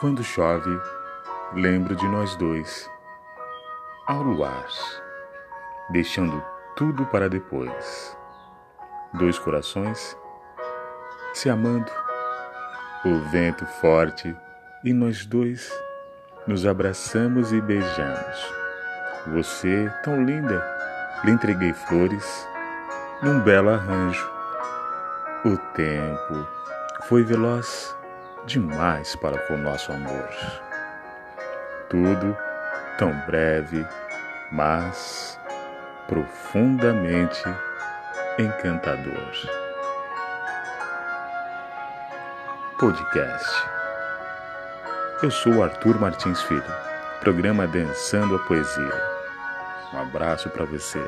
Quando chove, lembro de nós dois, ao luar, deixando tudo para depois. Dois corações se amando, o vento forte e nós dois nos abraçamos e beijamos. Você, tão linda, lhe entreguei flores num belo arranjo. O tempo foi veloz demais para com nosso amor. Tudo tão breve, mas profundamente encantador. Podcast. Eu sou Arthur Martins Filho, programa Dançando a Poesia. Um abraço para você.